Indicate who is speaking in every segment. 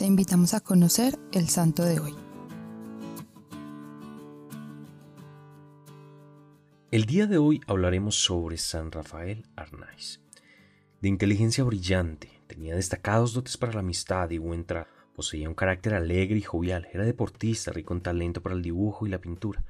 Speaker 1: te invitamos a conocer el santo de hoy.
Speaker 2: El día de hoy hablaremos sobre San Rafael Arnaiz. De inteligencia brillante, tenía destacados dotes para la amistad y buen trato. Poseía un carácter alegre y jovial, era deportista, rico en talento para el dibujo y la pintura.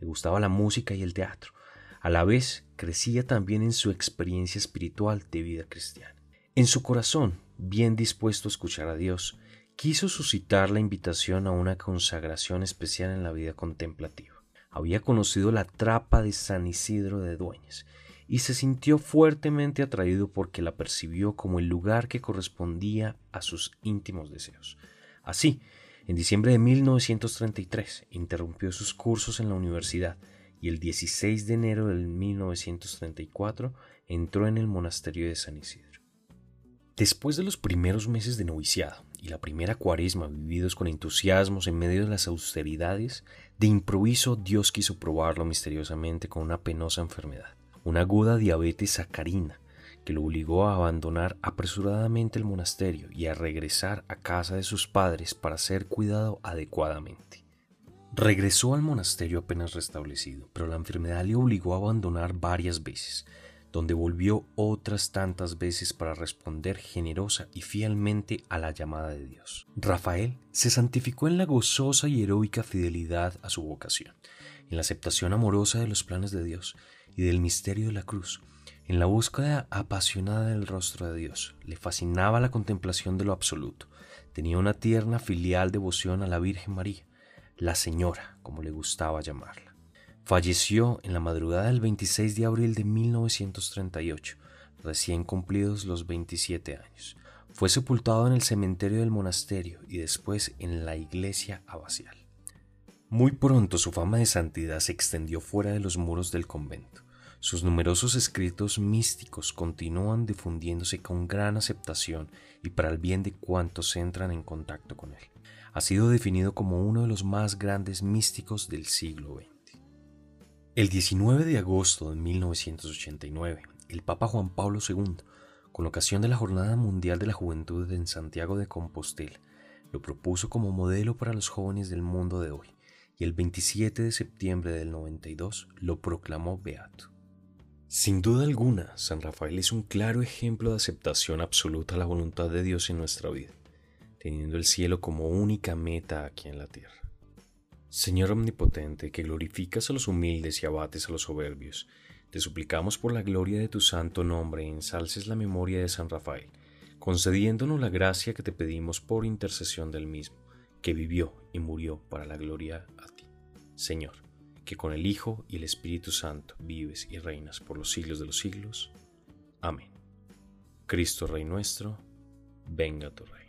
Speaker 2: Le gustaba la música y el teatro. A la vez, crecía también en su experiencia espiritual de vida cristiana. En su corazón, bien dispuesto a escuchar a Dios, quiso suscitar la invitación a una consagración especial en la vida contemplativa. Había conocido la trapa de San Isidro de Dueñas y se sintió fuertemente atraído porque la percibió como el lugar que correspondía a sus íntimos deseos. Así, en diciembre de 1933 interrumpió sus cursos en la universidad y el 16 de enero de 1934 entró en el monasterio de San Isidro. Después de los primeros meses de noviciado y la primera cuaresma vividos con entusiasmos en medio de las austeridades, de improviso Dios quiso probarlo misteriosamente con una penosa enfermedad, una aguda diabetes sacarina, que lo obligó a abandonar apresuradamente el monasterio y a regresar a casa de sus padres para ser cuidado adecuadamente. Regresó al monasterio apenas restablecido, pero la enfermedad le obligó a abandonar varias veces, donde volvió otras tantas veces para responder generosa y fielmente a la llamada de Dios. Rafael se santificó en la gozosa y heroica fidelidad a su vocación, en la aceptación amorosa de los planes de Dios y del misterio de la cruz, en la búsqueda apasionada del rostro de Dios. Le fascinaba la contemplación de lo absoluto. Tenía una tierna filial devoción a la Virgen María, la Señora, como le gustaba llamarla. Falleció en la madrugada del 26 de abril de 1938, recién cumplidos los 27 años. Fue sepultado en el cementerio del monasterio y después en la iglesia abacial. Muy pronto su fama de santidad se extendió fuera de los muros del convento. Sus numerosos escritos místicos continúan difundiéndose con gran aceptación y para el bien de cuantos entran en contacto con él. Ha sido definido como uno de los más grandes místicos del siglo XX. El 19 de agosto de 1989, el Papa Juan Pablo II, con ocasión de la Jornada Mundial de la Juventud en Santiago de Compostela, lo propuso como modelo para los jóvenes del mundo de hoy, y el 27 de septiembre del 92 lo proclamó beato. Sin duda alguna, San Rafael es un claro ejemplo de aceptación absoluta a la voluntad de Dios en nuestra vida, teniendo el cielo como única meta aquí en la tierra. Señor omnipotente, que glorificas a los humildes y abates a los soberbios, te suplicamos por la gloria de tu santo nombre ensalces la memoria de San Rafael, concediéndonos la gracia que te pedimos por intercesión del mismo, que vivió y murió para la gloria a ti. Señor, que con el Hijo y el Espíritu Santo vives y reinas por los siglos de los siglos. Amén. Cristo Rey nuestro, venga tu rey.